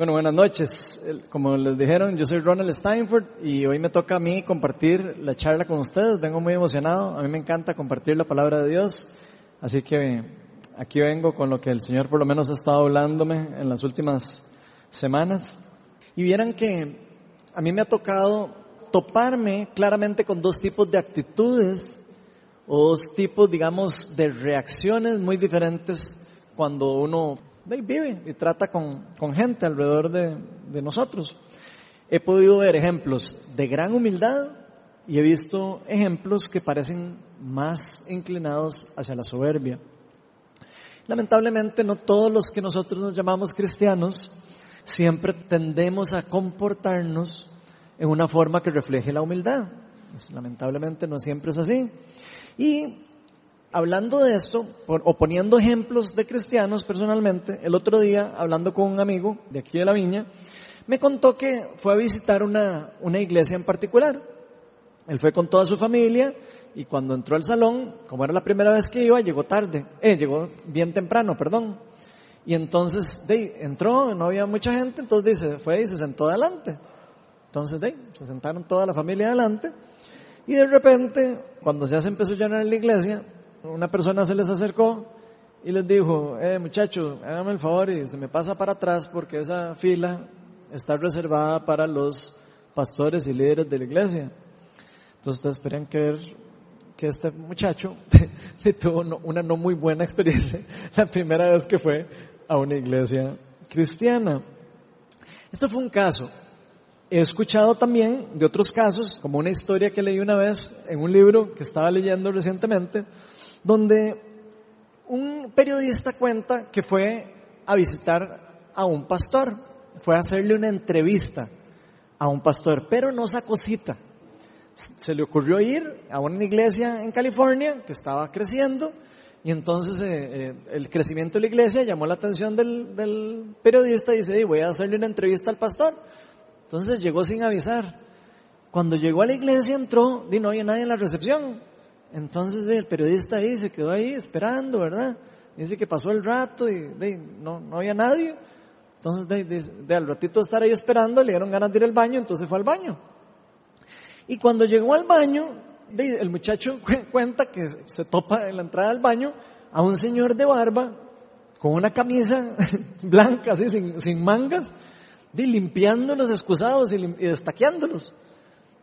Bueno, buenas noches. Como les dijeron, yo soy Ronald Steinford y hoy me toca a mí compartir la charla con ustedes. Vengo muy emocionado. A mí me encanta compartir la palabra de Dios. Así que aquí vengo con lo que el Señor por lo menos ha estado hablándome en las últimas semanas. Y vieran que a mí me ha tocado toparme claramente con dos tipos de actitudes o dos tipos, digamos, de reacciones muy diferentes cuando uno vive y trata con, con gente alrededor de, de nosotros. He podido ver ejemplos de gran humildad y he visto ejemplos que parecen más inclinados hacia la soberbia. Lamentablemente no todos los que nosotros nos llamamos cristianos siempre tendemos a comportarnos en una forma que refleje la humildad. Lamentablemente no siempre es así. Y hablando de esto, o poniendo ejemplos de cristianos personalmente, el otro día, hablando con un amigo de aquí de la viña, me contó que fue a visitar una, una iglesia en particular. Él fue con toda su familia y cuando entró al salón, como era la primera vez que iba, llegó tarde, eh, llegó bien temprano, perdón. Y entonces, de, entró, no había mucha gente, entonces dice, fue y se sentó adelante. Entonces, de, se sentaron toda la familia adelante. Y de repente, cuando ya se empezó a llenar la iglesia, una persona se les acercó y les dijo, eh muchachos, háganme el favor y se me pasa para atrás porque esa fila está reservada para los pastores y líderes de la iglesia. Entonces ustedes esperan que ver que este muchacho tuvo una no muy buena experiencia la primera vez que fue a una iglesia cristiana. Esto fue un caso. He escuchado también de otros casos, como una historia que leí una vez en un libro que estaba leyendo recientemente, donde un periodista cuenta que fue a visitar a un pastor, fue a hacerle una entrevista a un pastor, pero no sacó cita. Se le ocurrió ir a una iglesia en California que estaba creciendo y entonces eh, eh, el crecimiento de la iglesia llamó la atención del, periodista y dice, voy a hacerle una entrevista al pastor. Entonces llegó sin avisar. Cuando llegó a la iglesia entró y no había nadie en la recepción. Entonces el periodista ahí se quedó ahí esperando, ¿verdad? Dice que pasó el rato y no, no había nadie. Entonces de, al ratito de estar ahí esperando le dieron ganas de ir al baño, entonces fue al baño. Y cuando llegó al baño, el muchacho cuenta que se topa en la entrada del baño a un señor de barba con una camisa blanca, así, sin, mangas, de limpiando los excusados y, y destaqueándolos.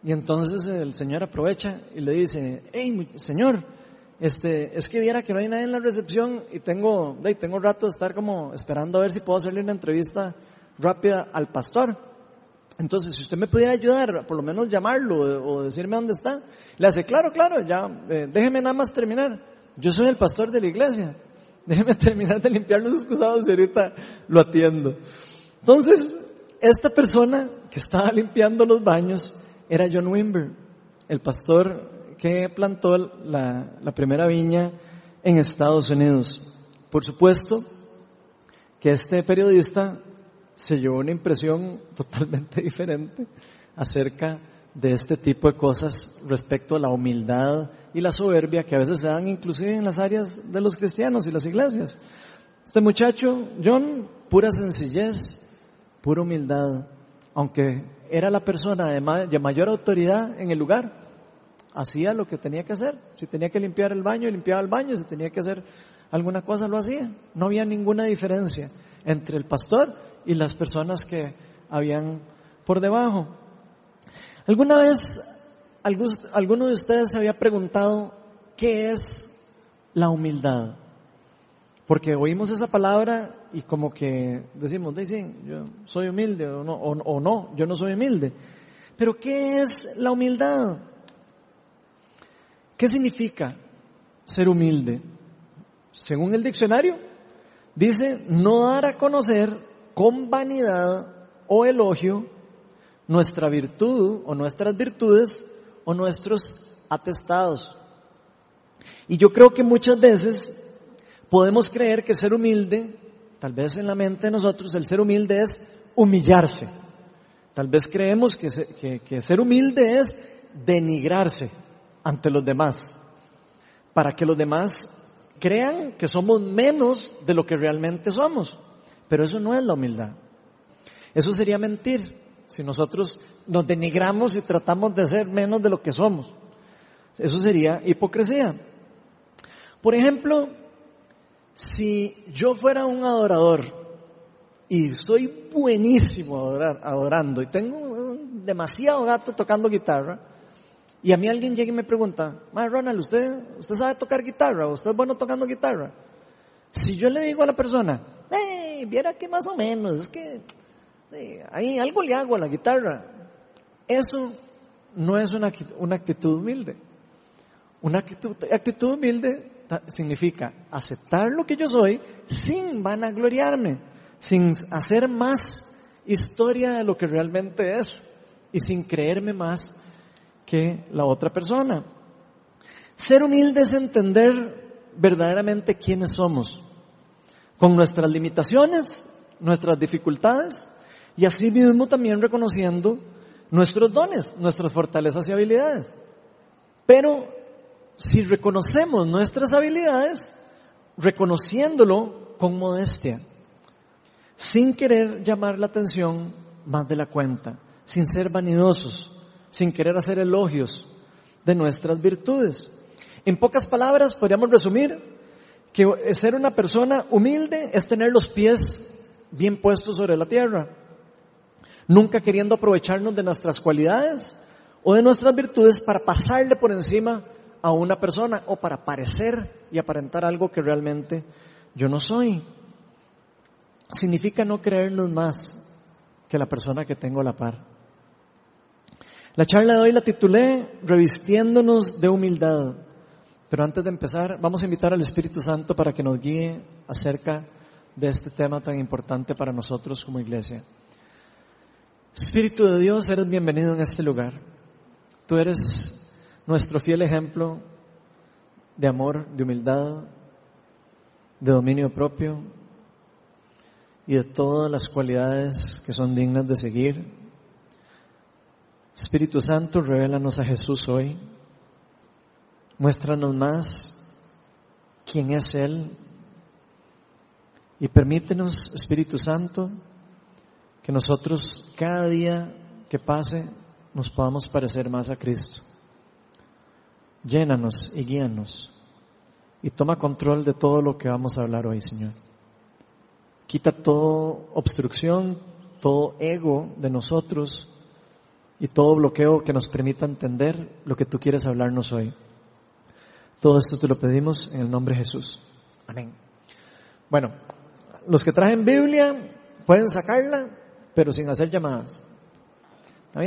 Y entonces el Señor aprovecha y le dice, hey, Señor, este, es que viera que no hay nadie en la recepción y tengo, de, tengo rato de estar como esperando a ver si puedo hacerle una entrevista rápida al pastor. Entonces, si usted me pudiera ayudar, por lo menos llamarlo o decirme dónde está, le hace, claro, claro, ya, eh, déjeme nada más terminar. Yo soy el pastor de la iglesia. Déjeme terminar de limpiar los excusados y ahorita lo atiendo. Entonces, esta persona que estaba limpiando los baños, era John Wimber, el pastor que plantó la, primera viña en Estados Unidos. Por supuesto que este periodista se llevó una impresión totalmente diferente acerca de este tipo de cosas respecto a la humildad y la soberbia que a veces se dan inclusive en las áreas de los cristianos y las iglesias. Este muchacho, John, pura sencillez, pura humildad, aunque era la persona de, mayor autoridad en el lugar, hacía lo que tenía que hacer. Si tenía que limpiar el baño, limpiaba el baño, si tenía que hacer alguna cosa, lo hacía. No había ninguna diferencia entre el pastor y las personas que habían por debajo. ¿Alguna vez alguno de ustedes se había preguntado qué es la humildad? Porque oímos esa palabra y como que decimos, dicen, yo soy humilde o no, o, no, yo no soy humilde. Pero ¿qué es la humildad? ¿Qué significa ser humilde? Según el diccionario, dice no dar a conocer con vanidad o elogio nuestra virtud o nuestras virtudes o nuestros atestados. Y yo creo que muchas veces podemos creer que ser humilde, tal vez en la mente de nosotros, el ser humilde es humillarse. Tal vez creemos que, que, ser humilde es denigrarse ante los demás, para que los demás crean que somos menos de lo que realmente somos. Pero eso no es la humildad. Eso sería mentir si nosotros nos denigramos y tratamos de ser menos de lo que somos. Eso sería hipocresía. Por ejemplo, si yo fuera un adorador y soy buenísimo adorando y tengo demasiado gato tocando guitarra, y a mí alguien llega y me pregunta, Ma Ronald, ¿usted, ¿usted sabe tocar guitarra? ¿Usted es bueno tocando guitarra? Si yo le digo a la persona, hey, viera que más o menos, es que ahí algo le hago a la guitarra. Eso no es una, una actitud humilde. Una actitud, actitud humilde significa aceptar lo que yo soy sin vanagloriarme, sin hacer más historia de lo que realmente es y sin creerme más que la otra persona. Ser humilde es entender verdaderamente quiénes somos, con nuestras limitaciones, nuestras dificultades y así mismo también reconociendo nuestros dones, nuestras fortalezas y habilidades. Pero si reconocemos nuestras habilidades, reconociéndolo con modestia, sin querer llamar la atención más de la cuenta, sin ser vanidosos, sin querer hacer elogios de nuestras virtudes. En pocas palabras podríamos resumir que ser una persona humilde es tener los pies bien puestos sobre la tierra, nunca queriendo aprovecharnos de nuestras cualidades o de nuestras virtudes para pasarle por encima a una persona o para parecer y aparentar algo que realmente yo no soy. Significa no creernos más que la persona que tengo a la par. La charla de hoy la titulé Revistiéndonos de humildad. Pero antes de empezar, vamos a invitar al Espíritu Santo para que nos guíe acerca de este tema tan importante para nosotros como iglesia. Espíritu de Dios, eres bienvenido en este lugar. Tú eres nuestro fiel ejemplo de amor, de humildad, de dominio propio y de todas las cualidades que son dignas de seguir. Espíritu Santo, revélanos a Jesús hoy. Muéstranos más quién es Él. Y permítenos, Espíritu Santo, que nosotros cada día que pase nos podamos parecer más a Cristo. Llénanos y guíanos y toma control de todo lo que vamos a hablar hoy, Señor. Quita toda obstrucción, todo ego de nosotros y todo bloqueo que nos permita entender lo que tú quieres hablarnos hoy. Todo esto te lo pedimos en el nombre de Jesús. Amén. Bueno, los que trajen Biblia pueden sacarla pero sin hacer llamadas. ¿Está?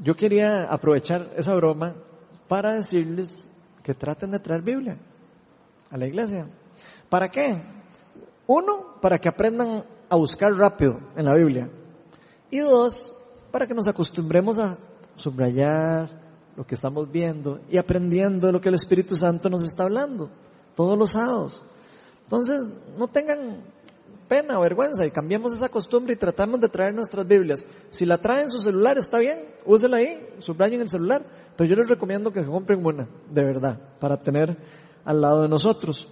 Yo quería aprovechar esa broma para decirles que traten de traer Biblia a la iglesia. ¿Para qué? Uno, para que aprendan a buscar rápido en la Biblia. Y dos, para que nos acostumbremos a subrayar lo que estamos viendo y aprendiendo lo que el Espíritu Santo nos está hablando todos los sábados. Entonces, no tengan pena o vergüenza y cambiemos esa costumbre y tratamos de traer nuestras Biblias. Si la traen su celular está bien, úsela ahí, subrayen el celular, pero yo les recomiendo que compren una, de verdad, para tener al lado de nosotros.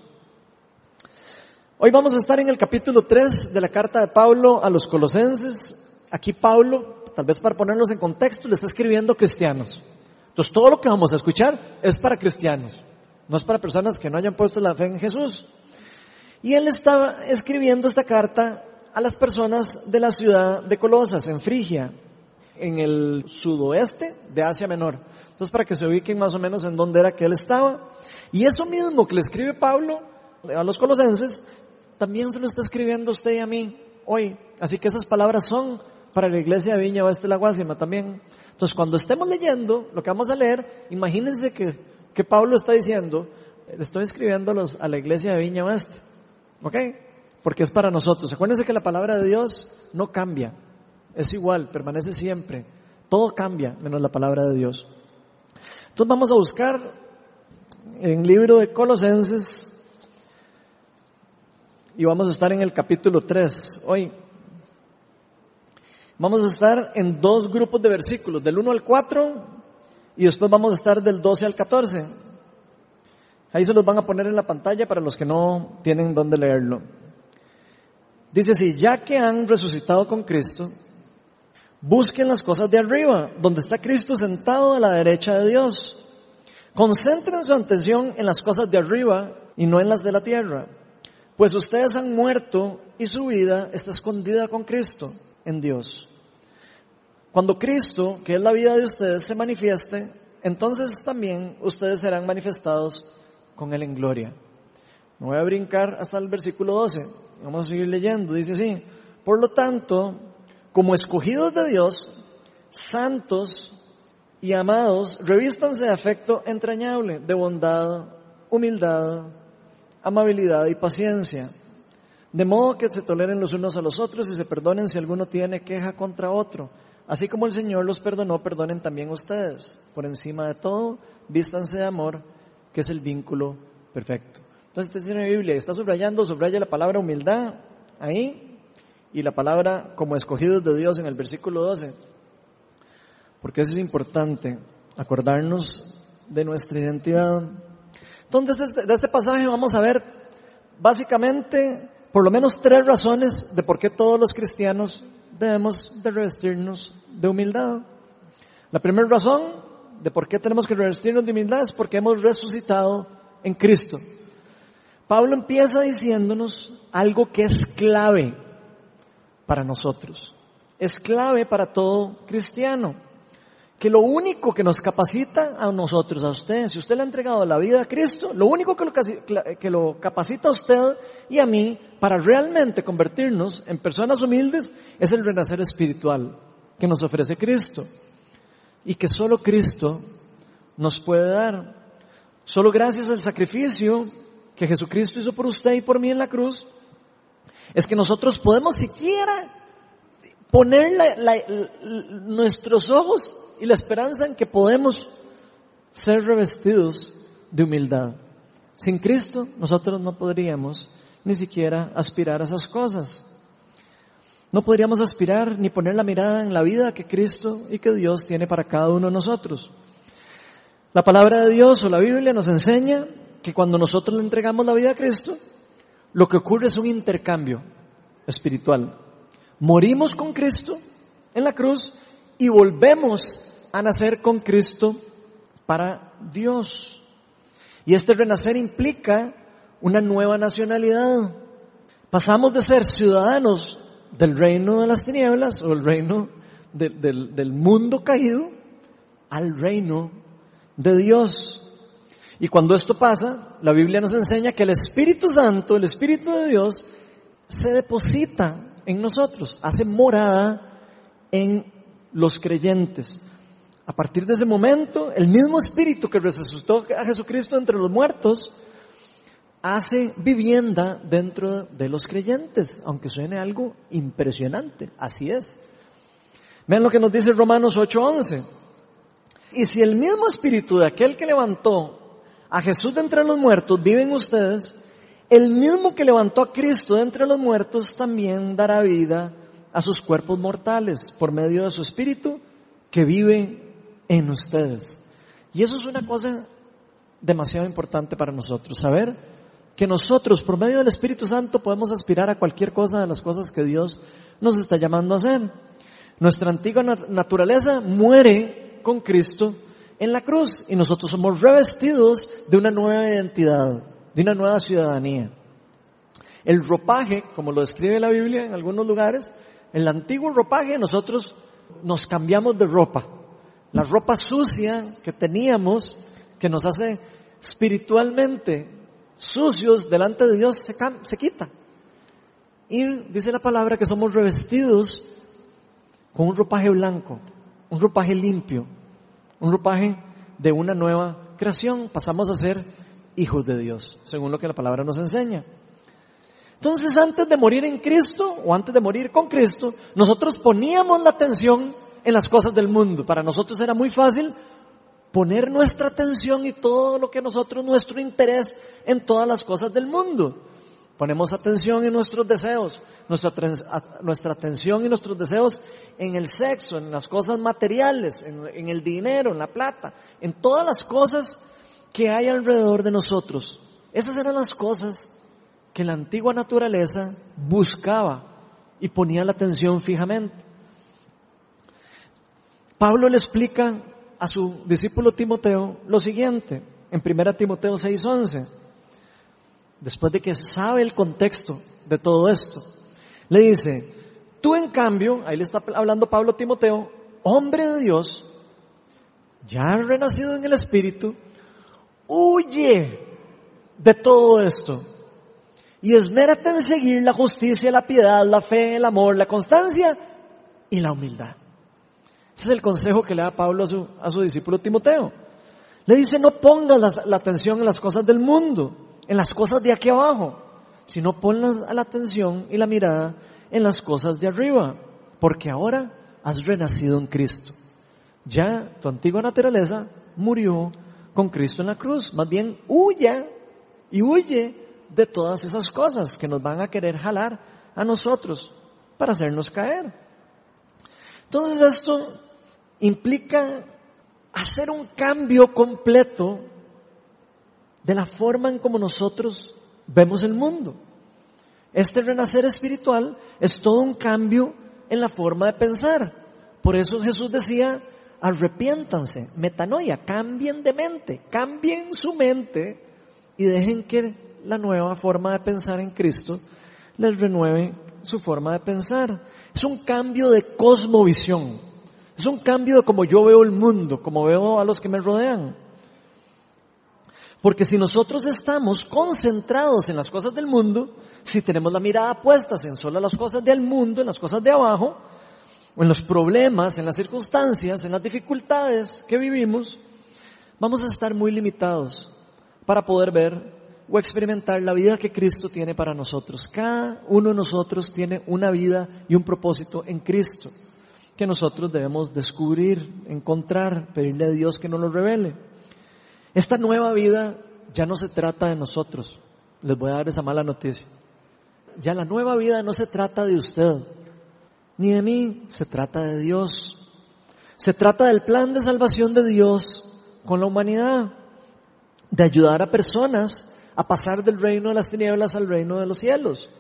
Hoy vamos a estar en el capítulo 3 de la carta de Pablo a los colosenses. Aquí Pablo, tal vez para ponernos en contexto, le está escribiendo cristianos. Entonces todo lo que vamos a escuchar es para cristianos, no es para personas que no hayan puesto la fe en Jesús. Y él estaba escribiendo esta carta a las personas de la ciudad de Colosas, en Frigia, en el sudoeste de Asia Menor. Entonces, para que se ubiquen más o menos en dónde era que él estaba. Y eso mismo que le escribe Pablo a los colosenses, también se lo está escribiendo usted y a mí hoy. Así que esas palabras son para la iglesia de Viña Oeste de la Guásima también. Entonces, cuando estemos leyendo lo que vamos a leer, imagínense que, que Pablo está diciendo, le estoy escribiendo a la iglesia de Viña Oeste. ¿Ok? Porque es para nosotros. Acuérdense que la palabra de Dios no cambia. Es igual, permanece siempre. Todo cambia menos la palabra de Dios. Entonces vamos a buscar en el libro de Colosenses y vamos a estar en el capítulo 3 hoy. Vamos a estar en dos grupos de versículos, del 1 al 4 y después vamos a estar del 12 al 14. Ahí se los van a poner en la pantalla para los que no tienen dónde leerlo. Dice así, ya que han resucitado con Cristo, busquen las cosas de arriba, donde está Cristo sentado a la derecha de Dios. Concentren su atención en las cosas de arriba y no en las de la tierra, pues ustedes han muerto y su vida está escondida con Cristo en Dios. Cuando Cristo, que es la vida de ustedes, se manifieste, entonces también ustedes serán manifestados con Él en gloria. Me voy a brincar hasta el versículo 12. Vamos a seguir leyendo. Dice así. Por lo tanto, como escogidos de Dios, santos y amados, revístanse de afecto entrañable, de bondad, humildad, amabilidad y paciencia. De modo que se toleren los unos a los otros y se perdonen si alguno tiene queja contra otro. Así como el Señor los perdonó, perdonen también ustedes. Por encima de todo, vístanse de amor, que es el vínculo perfecto. Entonces, usted tiene Biblia, está subrayando, subraya la palabra humildad ahí y la palabra como escogidos de Dios en el versículo 12. Porque eso es importante, acordarnos de nuestra identidad. Entonces, de este pasaje vamos a ver básicamente por lo menos tres razones de por qué todos los cristianos debemos de revestirnos de humildad. La primera razón de por qué tenemos que revestirnos de humildad es porque hemos resucitado en Cristo. Pablo empieza diciéndonos algo que es clave para nosotros. Es clave para todo cristiano. Que lo único que nos capacita a nosotros, a usted, si usted le ha entregado la vida a Cristo, lo único que lo, que lo capacita a usted y a mí para realmente convertirnos en personas humildes es el renacer espiritual que nos ofrece Cristo. Y que solo Cristo nos puede dar. Solo gracias al sacrificio que Jesucristo hizo por usted y por mí en la cruz, es que nosotros podemos siquiera poner nuestros ojos y la esperanza en que podemos ser revestidos de humildad. Sin Cristo nosotros no podríamos ni siquiera aspirar a esas cosas. No podríamos aspirar ni poner la mirada en la vida que Cristo y que Dios tiene para cada uno de nosotros. La palabra de Dios o la Biblia nos enseña que cuando nosotros le entregamos la vida a Cristo, lo que ocurre es un intercambio espiritual. Morimos con Cristo en la cruz y volvemos a nacer con Cristo para Dios. Y este renacer implica una nueva nacionalidad. Pasamos de ser ciudadanos del reino de las tinieblas o el reino del mundo caído al reino de Dios. Y cuando esto pasa, la Biblia nos enseña que el Espíritu Santo, el Espíritu de Dios, se deposita en nosotros, hace morada en los creyentes. A partir de ese momento, el mismo Espíritu que resucitó a Jesucristo entre los muertos, hace vivienda dentro de los creyentes, aunque suene algo impresionante, así es. Vean lo que nos dice Romanos 8:11. Y si el mismo espíritu de aquel que levantó a Jesús de entre los muertos viven ustedes, el mismo que levantó a Cristo de entre los muertos también dará vida a sus cuerpos mortales por medio de su Espíritu que vive en ustedes. Y eso es una cosa demasiado importante para nosotros, saber que nosotros por medio del Espíritu Santo podemos aspirar a cualquier cosa de las cosas que Dios nos está llamando a hacer. Nuestra antigua naturaleza muere con Cristo en la cruz y nosotros somos revestidos de una nueva identidad, de una nueva ciudadanía. El ropaje, como lo describe la Biblia en algunos lugares, el antiguo ropaje nosotros nos cambiamos de ropa. La ropa sucia que teníamos, que nos hace espiritualmente sucios delante de Dios, se, se quita. Y dice la palabra que somos revestidos con un ropaje blanco, un ropaje limpio, un ropaje de una nueva creación. Pasamos a ser hijos de Dios, según lo que la palabra nos enseña. Entonces, antes de morir en Cristo o antes de morir con Cristo, nosotros poníamos la atención en las cosas del mundo. Para nosotros era muy fácil poner nuestra atención y todo lo que nosotros, nuestro interés en todas las cosas del mundo. Ponemos atención en nuestros deseos, nuestra, nuestra atención y nuestros deseos en el sexo, en las cosas materiales, en, el dinero, en la plata, en todas las cosas que hay alrededor de nosotros. Esas eran las cosas que la antigua naturaleza buscaba y ponía la atención fijamente. Pablo le explica a su discípulo Timoteo lo siguiente, en 1 Timoteo 6:11, después de que sabe el contexto de todo esto, le dice, tú en cambio, ahí le está hablando Pablo Timoteo, hombre de Dios, ya renacido en el Espíritu, huye de todo esto y esmérate en seguir la justicia, la piedad, la fe, el amor, la constancia y la humildad. Ese es el consejo que le da Pablo a su, discípulo Timoteo. Le dice, no pongas la, atención en las cosas del mundo, en las cosas de aquí abajo, sino pon la, la atención y la mirada en las cosas de arriba, porque ahora has renacido en Cristo. Ya tu antigua naturaleza murió con Cristo en la cruz. Más bien, huya y huye de todas esas cosas que nos van a querer jalar a nosotros para hacernos caer. Entonces esto implica hacer un cambio completo de la forma en como nosotros vemos el mundo. Este renacer espiritual es todo un cambio en la forma de pensar. Por eso Jesús decía, arrepiéntanse, metanoia, cambien de mente, cambien su mente y dejen que la nueva forma de pensar en Cristo les renueve su forma de pensar. Es un cambio de cosmovisión. Es un cambio de cómo yo veo el mundo, como veo a los que me rodean. Porque si nosotros estamos concentrados en las cosas del mundo, si tenemos la mirada puesta en solo las cosas del mundo, en las cosas de abajo, o en los problemas, en las circunstancias, en las dificultades que vivimos, vamos a estar muy limitados para poder ver o experimentar la vida que Cristo tiene para nosotros. Cada uno de nosotros tiene una vida y un propósito en Cristo que nosotros debemos descubrir, encontrar, pedirle a Dios que nos lo revele. Esta nueva vida ya no se trata de nosotros. Les voy a dar esa mala noticia. Ya la nueva vida no se trata de usted, ni de mí, se trata de Dios. Se trata del plan de salvación de Dios con la humanidad, de ayudar a personas a pasar del reino de las tinieblas al reino de los cielos.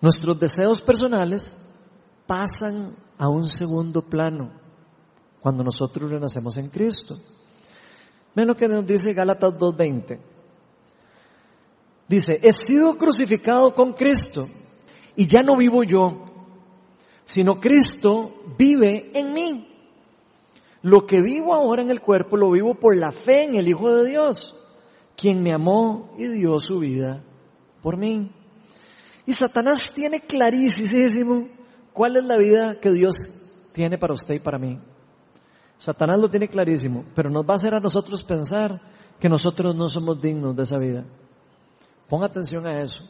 Nuestros deseos personales pasan a un segundo plano cuando nosotros renacemos en Cristo. Ven lo que nos dice Gálatas 2.20. Dice, he sido crucificado con Cristo y ya no vivo yo, sino Cristo vive en mí. Lo que vivo ahora en el cuerpo lo vivo por la fe en el Hijo de Dios, quien me amó y dio su vida por mí. Y Satanás tiene clarísimo ¿Cuál es la vida que Dios tiene para usted y para mí? Satanás lo tiene clarísimo, pero nos va a hacer a nosotros pensar que nosotros no somos dignos de esa vida. Ponga atención a eso.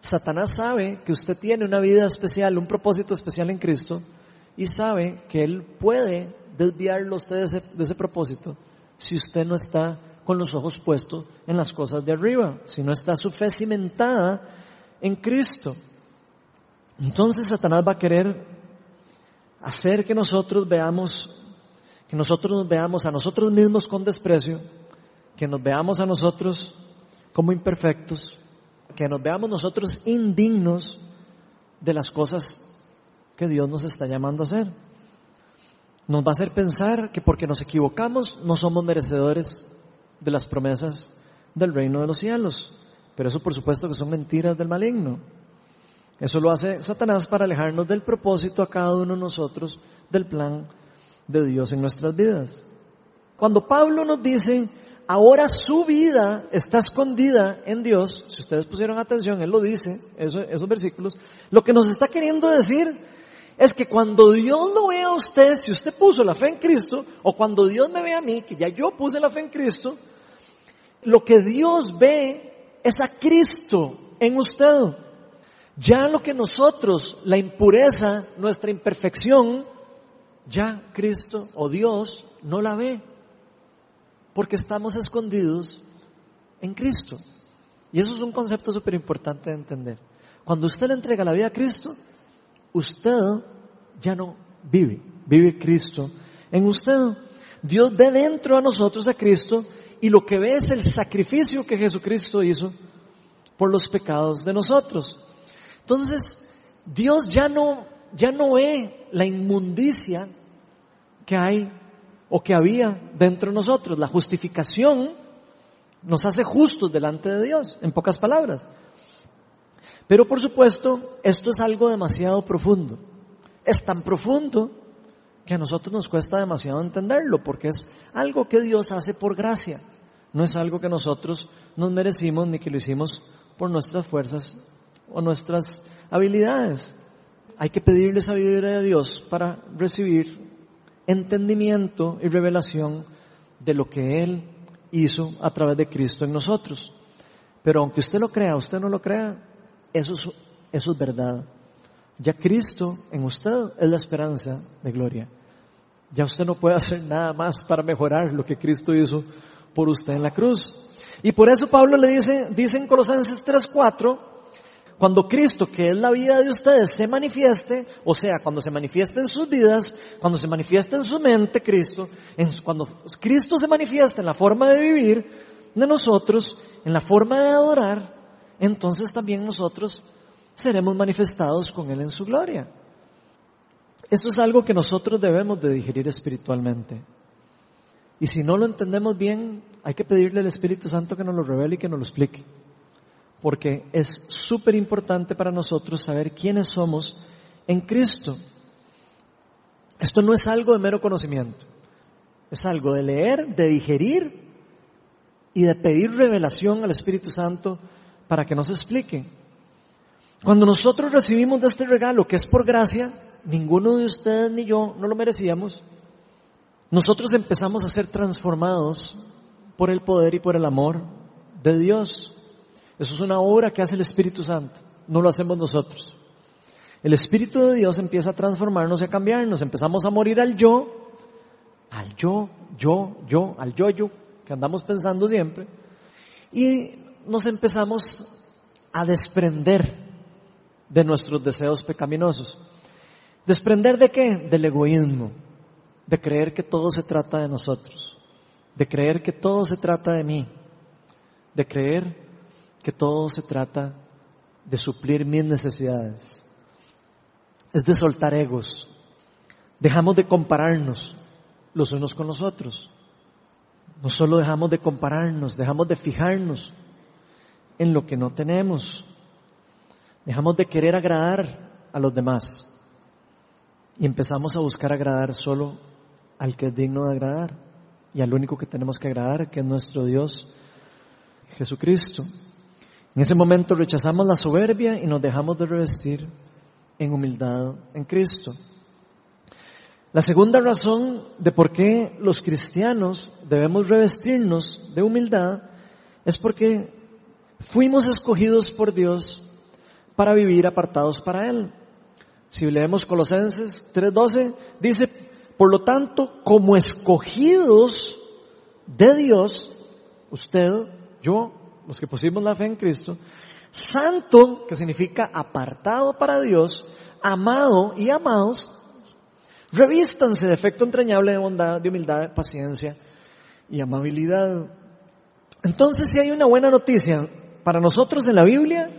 Satanás sabe que usted tiene una vida especial, un propósito especial en Cristo, y sabe que Él puede desviarlo a usted de ese, de ese propósito si usted no está con los ojos puestos en las cosas de arriba, si no está su fe cimentada en Cristo. Entonces Satanás va a querer hacer que nosotros veamos, que nosotros nos veamos a nosotros mismos con desprecio, que nos veamos a nosotros como imperfectos, que nos veamos nosotros indignos de las cosas que Dios nos está llamando a hacer. Nos va a hacer pensar que porque nos equivocamos no somos merecedores de las promesas del reino de los cielos. Pero eso por supuesto que son mentiras del maligno. Eso lo hace Satanás para alejarnos del propósito a cada uno de nosotros del plan de Dios en nuestras vidas. Cuando Pablo nos dice, ahora su vida está escondida en Dios, si ustedes pusieron atención, él lo dice, esos versículos, lo que nos está queriendo decir es que cuando Dios lo vea a usted, si usted puso la fe en Cristo, o cuando Dios me ve a mí, que ya yo puse la fe en Cristo, lo que Dios ve es a Cristo en usted. Ya lo que nosotros, la impureza, nuestra imperfección, ya Cristo o Dios no la ve, porque estamos escondidos en Cristo. Y eso es un concepto súper importante de entender. Cuando usted le entrega la vida a Cristo, usted ya no vive, vive Cristo en usted. Dios ve dentro de nosotros a Cristo y lo que ve es el sacrificio que Jesucristo hizo por los pecados de nosotros. Entonces, Dios ya no, ya no ve la inmundicia que hay o que había dentro de nosotros. La justificación nos hace justos delante de Dios, en pocas palabras. Pero por supuesto, esto es algo demasiado profundo. Es tan profundo que a nosotros nos cuesta demasiado entenderlo, porque es algo que Dios hace por gracia. No es algo que nosotros nos merecimos ni que lo hicimos por nuestras fuerzas o nuestras habilidades. Hay que pedirle sabiduría a Dios para recibir entendimiento y revelación de lo que Él hizo a través de Cristo en nosotros. Pero aunque usted lo crea, usted no lo crea, eso es, eso es verdad. Ya Cristo en usted es la esperanza de gloria. Ya usted no puede hacer nada más para mejorar lo que Cristo hizo por usted en la cruz. Y por eso Pablo le dice, dice en Colosenses 3:4, cuando Cristo, que es la vida de ustedes, se manifieste, o sea, cuando se manifieste en sus vidas, cuando se manifieste en su mente Cristo, cuando Cristo se manifieste en la forma de vivir de nosotros, en la forma de adorar, entonces también nosotros seremos manifestados con Él en su gloria. Eso es algo que nosotros debemos de digerir espiritualmente. Y si no lo entendemos bien, hay que pedirle al Espíritu Santo que nos lo revele y que nos lo explique. Porque es súper importante para nosotros saber quiénes somos en Cristo. Esto no es algo de mero conocimiento. Es algo de leer, de digerir y de pedir revelación al Espíritu Santo para que nos explique. Cuando nosotros recibimos de este regalo, que es por gracia, ninguno de ustedes ni yo no lo merecíamos, nosotros empezamos a ser transformados por el poder y por el amor de Dios. Eso es una obra que hace el Espíritu Santo, no lo hacemos nosotros. El Espíritu de Dios empieza a transformarnos y a cambiarnos, empezamos a morir al yo, al yo, yo, yo, al yo-yo, que andamos pensando siempre, y nos empezamos a desprender de nuestros deseos pecaminosos. ¿Desprender de qué? Del egoísmo, de creer que todo se trata de nosotros, de creer que todo se trata de mí, de creer que todo se trata de suplir mis necesidades. Es de soltar egos. Dejamos de compararnos los unos con los otros. No solo dejamos de compararnos, dejamos de fijarnos en lo que no tenemos. Dejamos de querer agradar a los demás y empezamos a buscar agradar solo al que es digno de agradar y al único que tenemos que agradar, que es nuestro Dios, Jesucristo. En ese momento rechazamos la soberbia y nos dejamos de revestir en humildad en Cristo. La segunda razón de por qué los cristianos debemos revestirnos de humildad es porque Fuimos escogidos por Dios para vivir apartados para Él. Si leemos Colosenses 3:12, dice, por lo tanto, como escogidos de Dios, usted, yo, los que pusimos la fe en Cristo, santo, que significa apartado para Dios, amado y amados, revístanse de efecto entrañable de bondad, de humildad, de paciencia y amabilidad. Entonces, si hay una buena noticia para nosotros en la Biblia,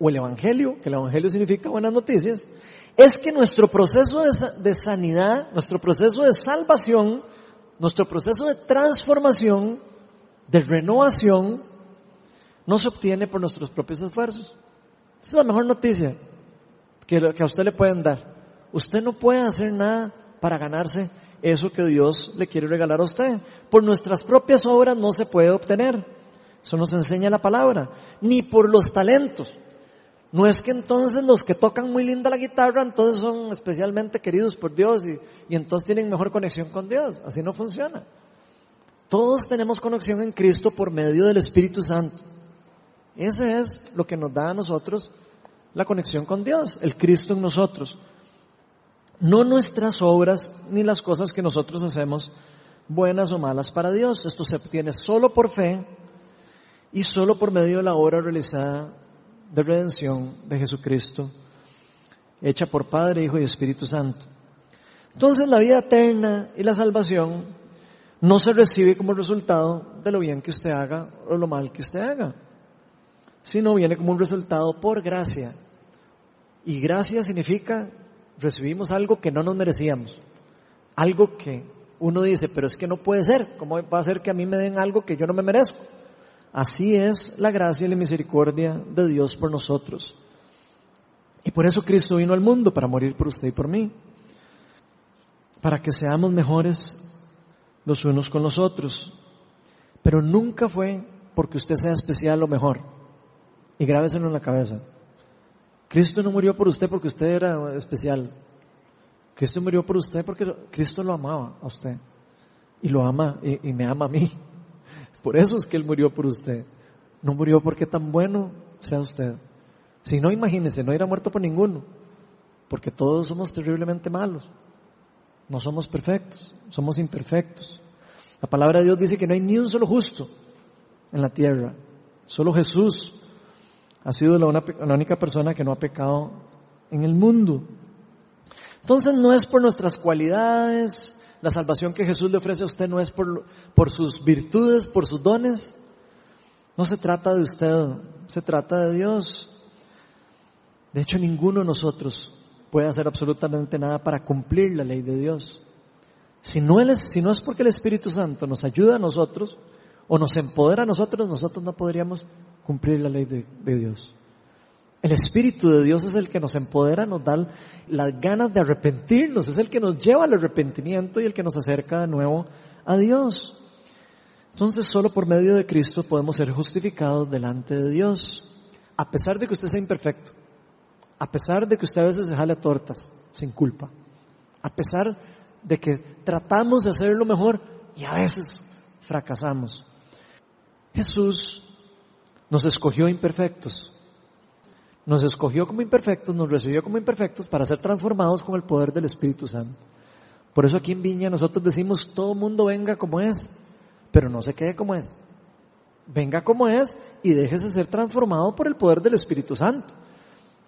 o el Evangelio, que el Evangelio significa buenas noticias, es que nuestro proceso de, sanidad, nuestro proceso de salvación, nuestro proceso de transformación, de renovación, no se obtiene por nuestros propios esfuerzos. Esa es la mejor noticia que, que a usted le pueden dar. Usted no puede hacer nada para ganarse eso que Dios le quiere regalar a usted. Por nuestras propias obras no se puede obtener. Eso nos enseña la palabra. Ni por los talentos. No es que entonces los que tocan muy linda la guitarra, entonces son especialmente queridos por Dios y, y entonces tienen mejor conexión con Dios. Así no funciona. Todos tenemos conexión en Cristo por medio del Espíritu Santo. Ese es lo que nos da a nosotros la conexión con Dios, el Cristo en nosotros. No nuestras obras ni las cosas que nosotros hacemos, buenas o malas para Dios. Esto se obtiene solo por fe y solo por medio de la obra realizada de redención de Jesucristo, hecha por Padre, Hijo y Espíritu Santo. Entonces la vida eterna y la salvación no se recibe como resultado de lo bien que usted haga o lo mal que usted haga. Sino viene como un resultado por gracia. Y gracia significa recibimos algo que no nos merecíamos, algo que uno dice, pero es que no puede ser, ¿cómo va a ser que a mí me den algo que yo no me merezco? Así es la gracia y la misericordia de Dios por nosotros. Y por eso Cristo vino al mundo, para morir por usted y por mí, para que seamos mejores los unos con los otros. Pero nunca fue porque usted sea especial o mejor. Y grábeselo en la cabeza. Cristo no murió por usted porque usted era especial. Cristo murió por usted porque Cristo lo amaba a usted. Y lo ama y, me ama a mí. Por eso es que Él murió por usted. No murió porque tan bueno sea usted. Si no, imagínese, no hubiera muerto por ninguno. Porque todos somos terriblemente malos. No somos perfectos, somos imperfectos. La palabra de Dios dice que no hay ni un solo justo en la tierra. Solo Jesús ha sido la, única persona que no ha pecado en el mundo. Entonces no es por nuestras cualidades, la salvación que Jesús le ofrece a usted no es por, por sus virtudes, por sus dones. No se trata de usted, se trata de Dios. De hecho, ninguno de nosotros puede hacer absolutamente nada para cumplir la ley de Dios. Si no, es, si no es porque el Espíritu Santo nos ayuda a nosotros o nos empodera a nosotros, nosotros no podríamos cumplir la ley de, Dios. El Espíritu de Dios es el que nos empodera, nos da las ganas de arrepentirnos, es el que nos lleva al arrepentimiento y el que nos acerca de nuevo a Dios. Entonces solo por medio de Cristo podemos ser justificados delante de Dios, a pesar de que usted sea imperfecto, a pesar de que usted a veces se jale tortas sin culpa, a pesar de que tratamos de hacer lo mejor y a veces fracasamos. Jesús nos escogió imperfectos nos escogió como imperfectos, nos recibió como imperfectos para ser transformados con el poder del Espíritu Santo. Por eso aquí en Viña nosotros decimos, todo mundo venga como es, pero no se quede como es. Venga como es y déjese ser transformado por el poder del Espíritu Santo.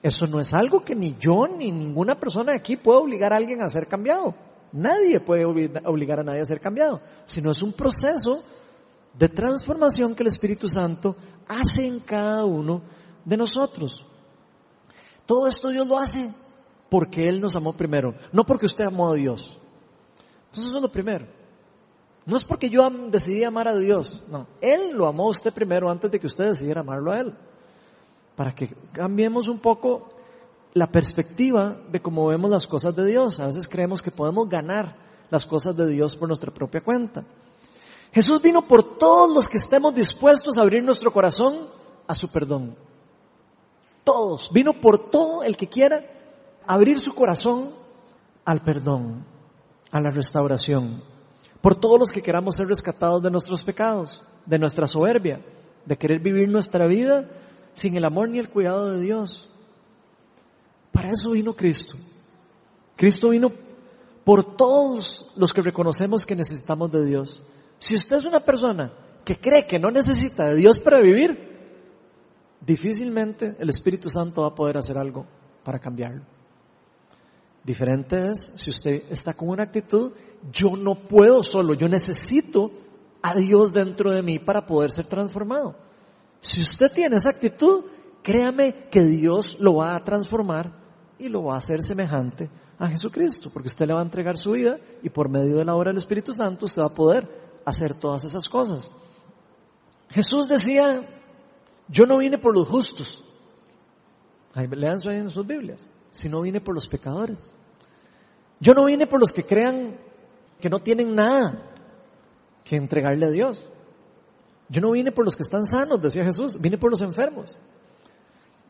Eso no es algo que ni yo ni ninguna persona aquí puede obligar a alguien a ser cambiado. Nadie puede obligar a nadie a ser cambiado, sino es un proceso de transformación que el Espíritu Santo hace en cada uno de nosotros. Todo esto Dios lo hace porque Él nos amó primero, no porque usted amó a Dios. Entonces eso es lo primero. No es porque yo decidí amar a Dios, no. Él lo amó a usted primero antes de que usted decidiera amarlo a Él. Para que cambiemos un poco la perspectiva de cómo vemos las cosas de Dios. A veces creemos que podemos ganar las cosas de Dios por nuestra propia cuenta. Jesús vino por todos los que estemos dispuestos a abrir nuestro corazón a su perdón todos, vino por todo el que quiera abrir su corazón al perdón, a la restauración, por todos los que queramos ser rescatados de nuestros pecados, de nuestra soberbia, de querer vivir nuestra vida sin el amor ni el cuidado de Dios. Para eso vino Cristo. Cristo vino por todos los que reconocemos que necesitamos de Dios. Si usted es una persona que cree que no necesita de Dios para vivir, difícilmente el Espíritu Santo va a poder hacer algo para cambiarlo. Diferente es si usted está con una actitud, yo no puedo solo, yo necesito a Dios dentro de mí para poder ser transformado. Si usted tiene esa actitud, créame que Dios lo va a transformar y lo va a hacer semejante a Jesucristo, porque usted le va a entregar su vida y por medio de la obra del Espíritu Santo usted va a poder hacer todas esas cosas. Jesús decía yo no vine por los justos. Lean eso ahí en sus Biblias. Sino vine por los pecadores. Yo no vine por los que crean que no tienen nada que entregarle a Dios. Yo no vine por los que están sanos, decía Jesús, vine por los enfermos.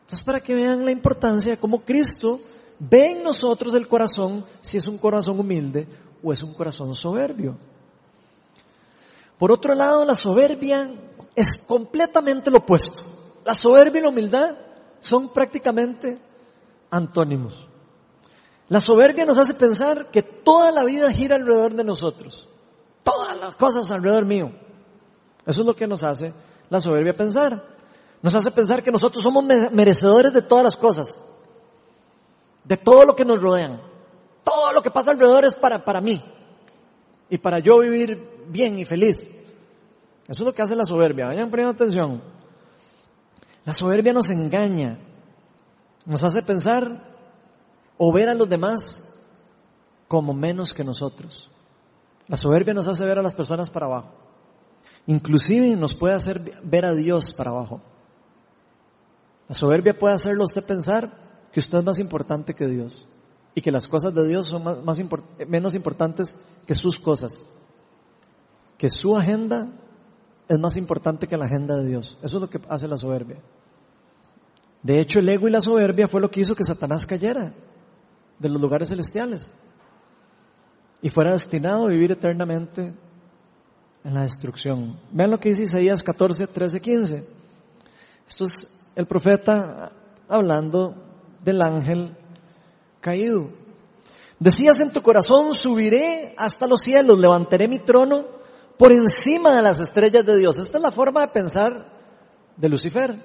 Entonces, para que vean la importancia de cómo Cristo ve en nosotros el corazón, si es un corazón humilde o es un corazón soberbio. Por otro lado, la soberbia es completamente lo opuesto. La soberbia y la humildad son prácticamente antónimos. La soberbia nos hace pensar que toda la vida gira alrededor de nosotros. Todas las cosas alrededor mío. Eso es lo que nos hace la soberbia pensar. Nos hace pensar que nosotros somos merecedores de todas las cosas. De todo lo que nos rodean. Todo lo que pasa alrededor es para, para mí. Y para yo vivir bien y feliz. Eso es lo que hace la soberbia. Vayan poniendo atención. La soberbia nos engaña, nos hace pensar o ver a los demás como menos que nosotros. La soberbia nos hace ver a las personas para abajo. Inclusive nos puede hacer ver a Dios para abajo. La soberbia puede hacerlo usted pensar que usted es más importante que Dios y que las cosas de Dios son más, menos importantes que sus cosas. Que su agenda es más importante que la agenda de Dios. Eso es lo que hace la soberbia. De hecho, el ego y la soberbia fue lo que hizo que Satanás cayera de los lugares celestiales y fuera destinado a vivir eternamente en la destrucción. Vean lo que dice Isaías 14, 13, 15. Esto es el profeta hablando del ángel caído. Decías en tu corazón, subiré hasta los cielos, levantaré mi trono por encima de las estrellas de Dios. Esta es la forma de pensar de Lucifer,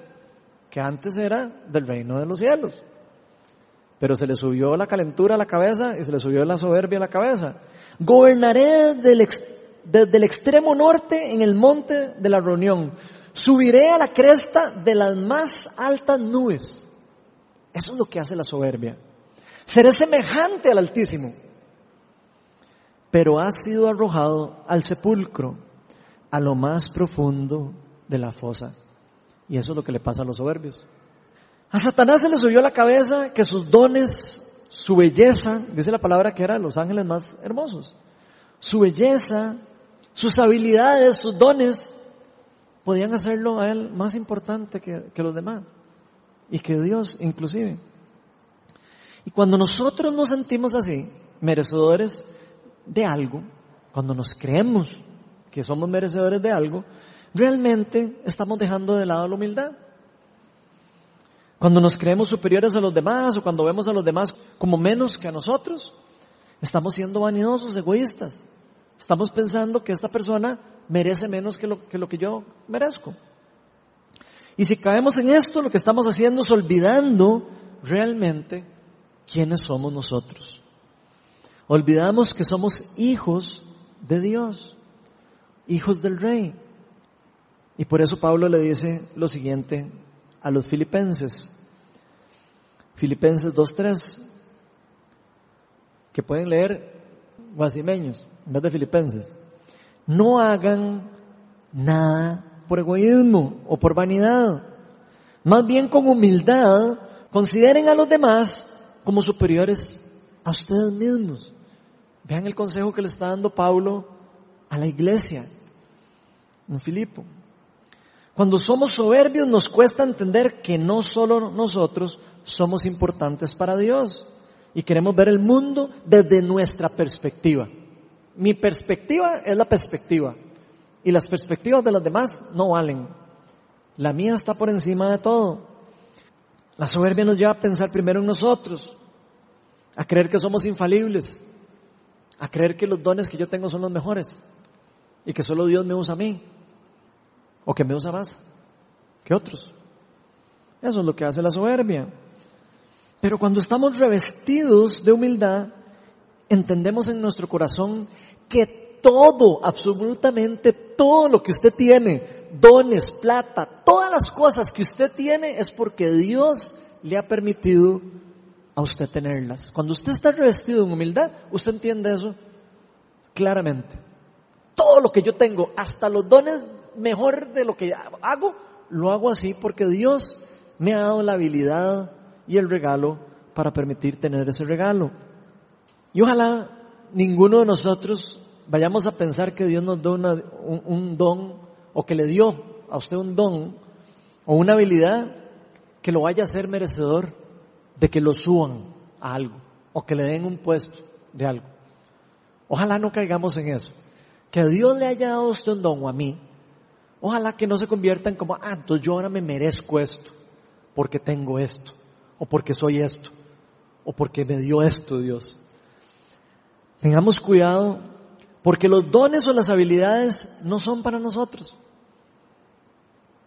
que antes era del reino de los cielos. Pero se le subió la calentura a la cabeza y se le subió la soberbia a la cabeza. Gobernaré desde el extremo norte en el monte de la reunión. Subiré a la cresta de las más altas nubes. Eso es lo que hace la soberbia. Seré semejante al Altísimo. Pero ha sido arrojado al sepulcro, a lo más profundo de la fosa. Y eso es lo que le pasa a los soberbios. A Satanás se le subió la cabeza que sus dones, su belleza, dice la palabra que eran los ángeles más hermosos, su belleza, sus habilidades, sus dones, podían hacerlo a él más importante que, que los demás y que Dios inclusive. Y cuando nosotros nos sentimos así, merecedores de algo, cuando nos creemos que somos merecedores de algo, realmente estamos dejando de lado la humildad. Cuando nos creemos superiores a los demás o cuando vemos a los demás como menos que a nosotros, estamos siendo vanidosos, egoístas. Estamos pensando que esta persona merece menos que lo, que yo merezco. Y si caemos en esto, lo que estamos haciendo es olvidando realmente quiénes somos nosotros. Olvidamos que somos hijos de Dios, hijos del Rey. Y por eso Pablo le dice lo siguiente a los filipenses. Filipenses 2.3, que pueden leer guasimeños en vez de filipenses. No hagan nada por egoísmo o por vanidad. Más bien con humildad consideren a los demás como superiores a ustedes mismos. Vean el consejo que le está dando Pablo a la iglesia en Filipo. Cuando somos soberbios nos cuesta entender que no solo nosotros somos importantes para Dios y queremos ver el mundo desde nuestra perspectiva. Mi perspectiva es la perspectiva y las perspectivas de los demás no valen. La mía está por encima de todo. La soberbia nos lleva a pensar primero en nosotros, a creer que somos infalibles, a creer que los dones que yo tengo son los mejores y que solo Dios me usa a mí o que me usa más que otros. Eso es lo que hace la soberbia. Pero cuando estamos revestidos de humildad, entendemos en nuestro corazón que todo, absolutamente todo lo que usted tiene, dones, plata, todas las cosas que usted tiene es porque Dios le ha permitido a usted tenerlas. Cuando usted está revestido en humildad, usted entiende eso claramente. Todo lo que yo tengo, hasta los dones mejor de lo que hago, lo hago así porque Dios me ha dado la habilidad y el regalo para permitir tener ese regalo. Y ojalá ninguno de nosotros vayamos a pensar que Dios nos da un, un don o que le dio a usted un don o una habilidad que lo vaya a hacer merecedor de que lo suban a algo o que le den un puesto de algo. Ojalá no caigamos en eso. Que Dios le haya dado usted don o a mí Ojalá que no se conviertan como, ah, entonces yo ahora me merezco esto, porque tengo esto, o porque soy esto, o porque me dio esto Dios. Tengamos cuidado, porque los dones o las habilidades no son para nosotros.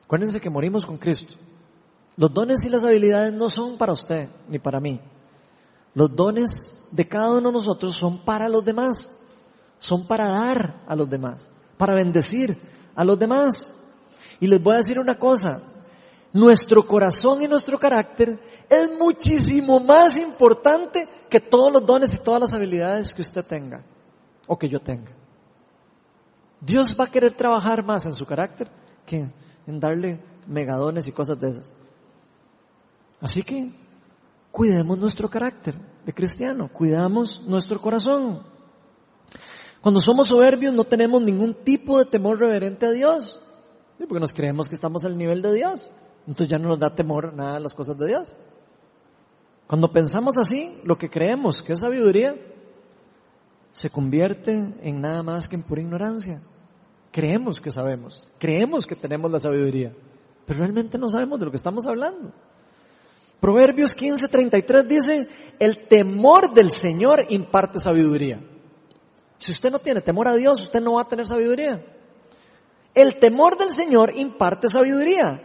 Acuérdense que morimos con Cristo. Los dones y las habilidades no son para usted ni para mí. Los dones de cada uno de nosotros son para los demás. Son para dar a los demás, para bendecir, a los demás. Y les voy a decir una cosa, nuestro corazón y nuestro carácter es muchísimo más importante que todos los dones y todas las habilidades que usted tenga o que yo tenga. Dios va a querer trabajar más en su carácter que en darle megadones y cosas de esas. Así que cuidemos nuestro carácter de cristiano, cuidamos nuestro corazón. Cuando somos soberbios no tenemos ningún tipo de temor reverente a Dios, porque nos creemos que estamos al nivel de Dios. Entonces ya no nos da temor nada a las cosas de Dios. Cuando pensamos así, lo que creemos que es sabiduría, se convierte en nada más que en pura ignorancia. Creemos que sabemos, creemos que tenemos la sabiduría, pero realmente no sabemos de lo que estamos hablando. Proverbios 15:33 dice, el temor del Señor imparte sabiduría. Si usted no tiene temor a Dios, usted no va a tener sabiduría. El temor del Señor imparte sabiduría.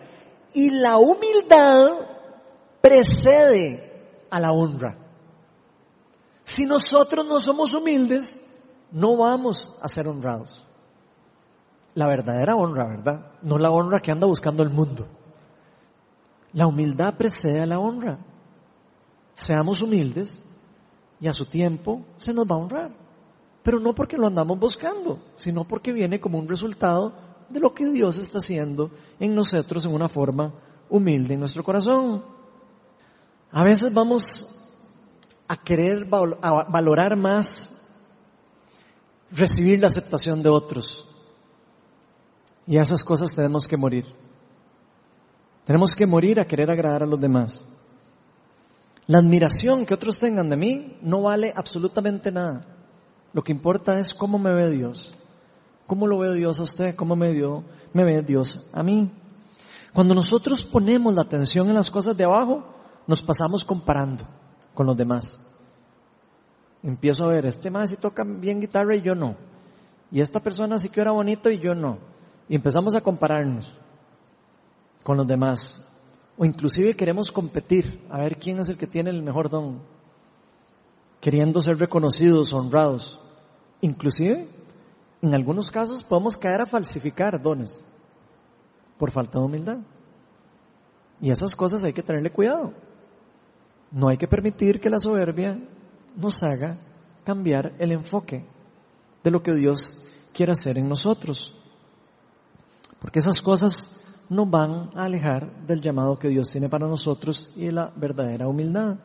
Y la humildad precede a la honra. Si nosotros no somos humildes, no vamos a ser honrados. La verdadera honra, ¿verdad? No la honra que anda buscando el mundo. La humildad precede a la honra. Seamos humildes y a su tiempo se nos va a honrar. Pero no porque lo andamos buscando, sino porque viene como un resultado de lo que Dios está haciendo en nosotros en una forma humilde en nuestro corazón. A veces vamos a querer valorar más recibir la aceptación de otros. Y a esas cosas tenemos que morir. Tenemos que morir a querer agradar a los demás. La admiración que otros tengan de mí no vale absolutamente nada. Lo que importa es cómo me ve Dios. ¿Cómo lo ve Dios a usted? ¿Cómo me, ve Dios a mí? Cuando nosotros ponemos la atención en las cosas de abajo, nos pasamos comparando con los demás. Empiezo a ver, este más sí toca bien guitarra y yo no. Y esta persona sí que era bonito y yo no. Y empezamos a compararnos con los demás. O inclusive queremos competir a ver quién es el que tiene el mejor don. Queriendo ser reconocidos, honrados. Inclusive en algunos casos podemos caer a falsificar dones por falta de humildad. Y esas cosas hay que tenerle cuidado. No hay que permitir que la soberbia nos haga cambiar el enfoque de lo que Dios quiere hacer en nosotros. Porque esas cosas nos van a alejar del llamado que Dios tiene para nosotros y de la verdadera humildad.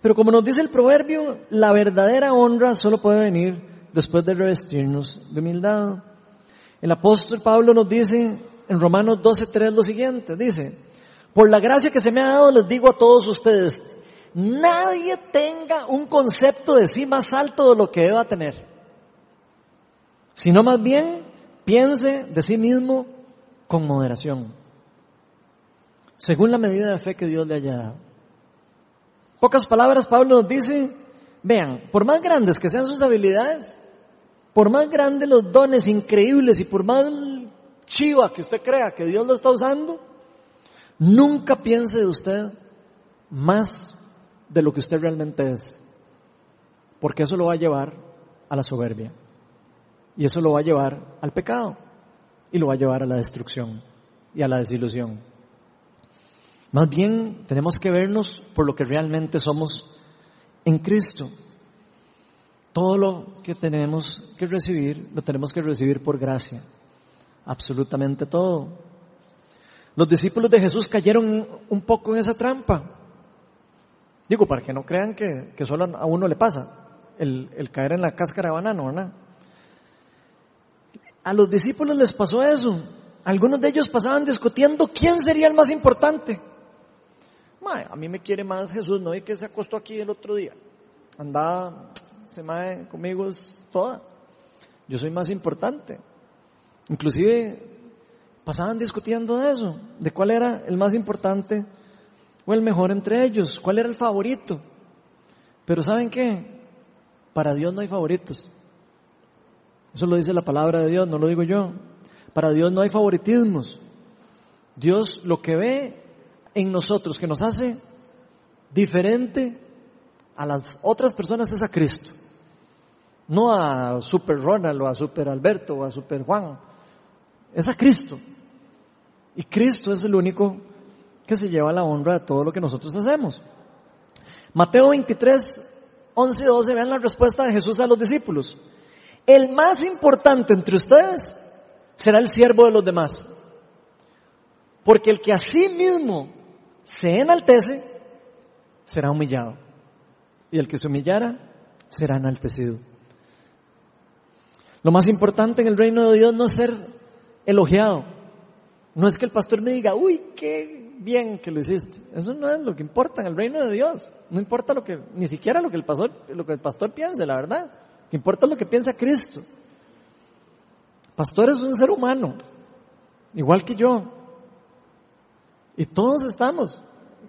Pero como nos dice el proverbio, la verdadera honra solo puede venir después de revestirnos de humildad. El apóstol Pablo nos dice en Romanos 12.3 lo siguiente, dice, por la gracia que se me ha dado les digo a todos ustedes, nadie tenga un concepto de sí más alto de lo que deba tener, sino más bien piense de sí mismo con moderación, según la medida de fe que Dios le haya dado. Pocas palabras, Pablo nos dice, vean, por más grandes que sean sus habilidades, por más grandes los dones increíbles y por más chiva que usted crea que Dios lo está usando, nunca piense de usted más de lo que usted realmente es. Porque eso lo va a llevar a la soberbia. Y eso lo va a llevar al pecado. Y lo va a llevar a la destrucción y a la desilusión. Más bien tenemos que vernos por lo que realmente somos en Cristo. Todo lo que tenemos que recibir, lo tenemos que recibir por gracia. Absolutamente todo. Los discípulos de Jesús cayeron un poco en esa trampa. Digo, para que no crean que, que solo a uno le pasa el, el caer en la cáscara de banano, ¿verdad? A los discípulos les pasó eso. Algunos de ellos pasaban discutiendo quién sería el más importante. a mí me quiere más Jesús, ¿no? Y que se acostó aquí el otro día. Andaba se mae conmigo es toda. Yo soy más importante. Inclusive pasaban discutiendo de eso, de cuál era el más importante o el mejor entre ellos, cuál era el favorito. Pero ¿saben qué? Para Dios no hay favoritos. Eso lo dice la palabra de Dios, no lo digo yo. Para Dios no hay favoritismos. Dios lo que ve en nosotros, que nos hace diferente a las otras personas es a Cristo. No a Super Ronald o a Super Alberto o a Super Juan. Es a Cristo. Y Cristo es el único que se lleva la honra de todo lo que nosotros hacemos. Mateo 23, 11 y 12, vean la respuesta de Jesús a los discípulos. El más importante entre ustedes será el siervo de los demás. Porque el que a sí mismo se enaltece, será humillado. Y el que se humillara, será enaltecido. Lo más importante en el reino de Dios no es ser elogiado. No es que el pastor me diga, uy, qué bien que lo hiciste. Eso no es lo que importa en el reino de Dios. No importa lo que, ni siquiera lo que el pastor, lo que el pastor piense, la verdad. Importa lo que piensa Cristo. Pastor es un ser humano, igual que yo. Y todos estamos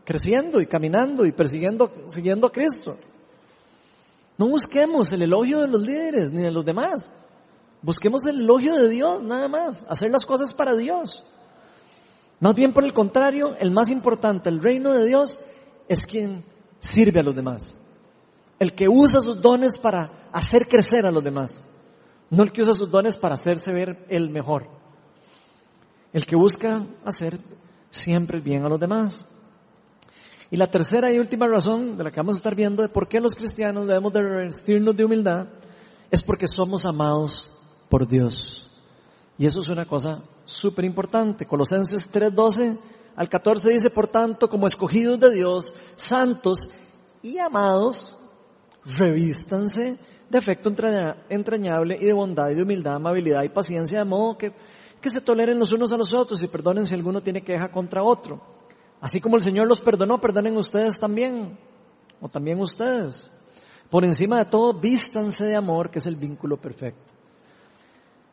creciendo y caminando y persiguiendo, siguiendo a Cristo. No busquemos el elogio de los líderes ni de los demás. Busquemos el elogio de Dios, nada más. Hacer las cosas para Dios. Más bien por el contrario, el más importante, el reino de Dios, es quien sirve a los demás. El que usa sus dones para hacer crecer a los demás. No el que usa sus dones para hacerse ver el mejor. El que busca hacer siempre bien a los demás. Y la tercera y última razón de la que vamos a estar viendo de por qué los cristianos debemos de revestirnos de humildad es porque somos amados por Dios. Y eso es una cosa súper importante. Colosenses 3:12 al 14 dice, por tanto, como escogidos de Dios, santos y amados, revístanse de afecto entrañable y de bondad y de humildad, amabilidad y paciencia, de modo que, que se toleren los unos a los otros y perdonen si alguno tiene queja contra otro. Así como el Señor los perdonó, perdonen ustedes también, o también ustedes. Por encima de todo, vístanse de amor, que es el vínculo perfecto.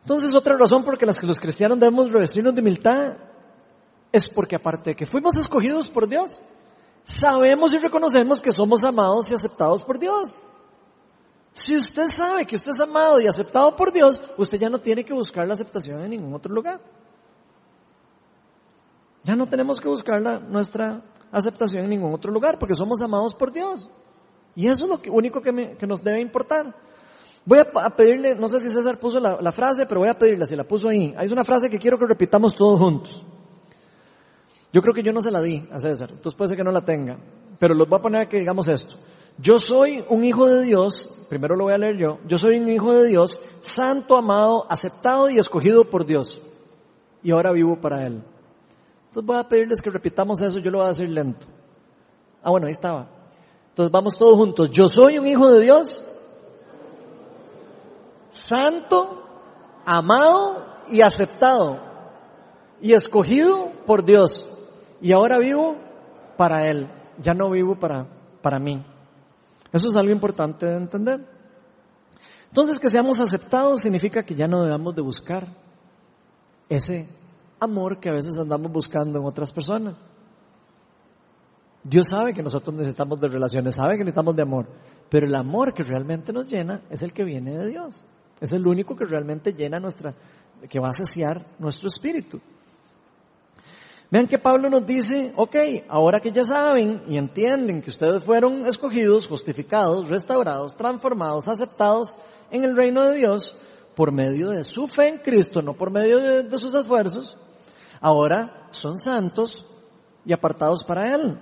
Entonces, otra razón por la que los cristianos debemos revestirnos de humildad es porque aparte de que fuimos escogidos por Dios, sabemos y reconocemos que somos amados y aceptados por Dios. Si usted sabe que usted es amado y aceptado por Dios, usted ya no tiene que buscar la aceptación en ningún otro lugar. Ya no tenemos que buscar la, nuestra aceptación en ningún otro lugar porque somos amados por Dios. Y eso es lo único que, que nos debe importar. Voy a, pedirle, no sé si César puso la, frase, pero voy a pedirle si la puso ahí. Hay una frase que quiero que repitamos todos juntos. Yo creo que yo no se la di a César, entonces puede ser que no la tenga. Pero los voy a poner a que digamos esto. Yo soy un hijo de Dios, primero lo voy a leer yo, yo soy un hijo de Dios, santo, amado, aceptado y escogido por Dios. Y ahora vivo para Él. Entonces voy a pedirles que repitamos eso, yo lo voy a decir lento. Ah, bueno, ahí estaba. Entonces vamos todos juntos. Yo soy un hijo de Dios, santo, amado y aceptado y escogido por Dios. Y ahora vivo para Él, ya no vivo para, para mí. Eso es algo importante de entender. Entonces que seamos aceptados significa que ya no debemos de buscar ese amor que a veces andamos buscando en otras personas. Dios sabe que nosotros necesitamos de relaciones, sabe que necesitamos de amor, pero el amor que realmente nos llena es el que viene de Dios. Es el único que realmente llena nuestra, que va a saciar nuestro espíritu. Vean que Pablo nos dice, ok, ahora que ya saben y entienden que ustedes fueron escogidos, justificados, restaurados, transformados, aceptados en el reino de Dios por medio de su fe en Cristo, no por medio de, de sus esfuerzos, ahora son santos y apartados para Él.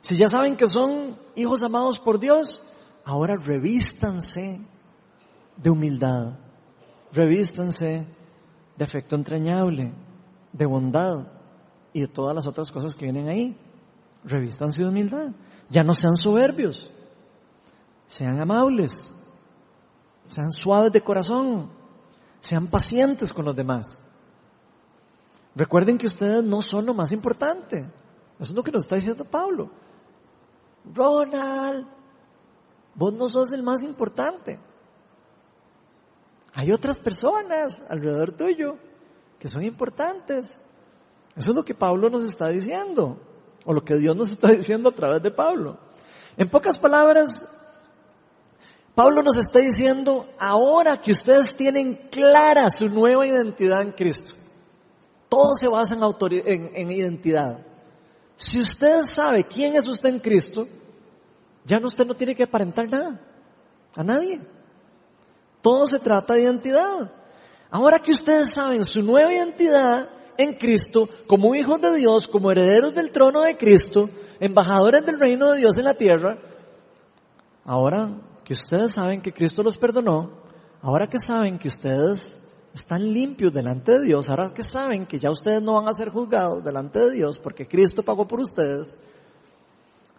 Si ya saben que son hijos amados por Dios, ahora revístanse de humildad. Revístanse de afecto entrañable, de bondad y de todas las otras cosas que vienen ahí. Revístanse de humildad. Ya no sean soberbios. Sean amables. Sean suaves de corazón. Sean pacientes con los demás. Recuerden que ustedes no son lo más importante. Eso es lo que nos está diciendo Pablo. Ronald, vos no sos el más importante. Hay otras personas alrededor tuyo que son importantes. Eso es lo que Pablo nos está diciendo, o lo que Dios nos está diciendo a través de Pablo. En pocas palabras, Pablo nos está diciendo, ahora que ustedes tienen clara su nueva identidad en Cristo, todo se basa en, en identidad. Si usted sabe quién es usted en Cristo, ya no, usted no tiene que aparentar nada, a nadie. Todo se trata de identidad. Ahora que ustedes saben su nueva identidad, en Cristo, como hijos de Dios, como herederos del trono de Cristo, embajadores del reino de Dios en la tierra, ahora que ustedes saben que Cristo los perdonó, ahora que saben que ustedes están limpios delante de Dios, ahora que saben que ya ustedes no van a ser juzgados delante de Dios porque Cristo pagó por ustedes,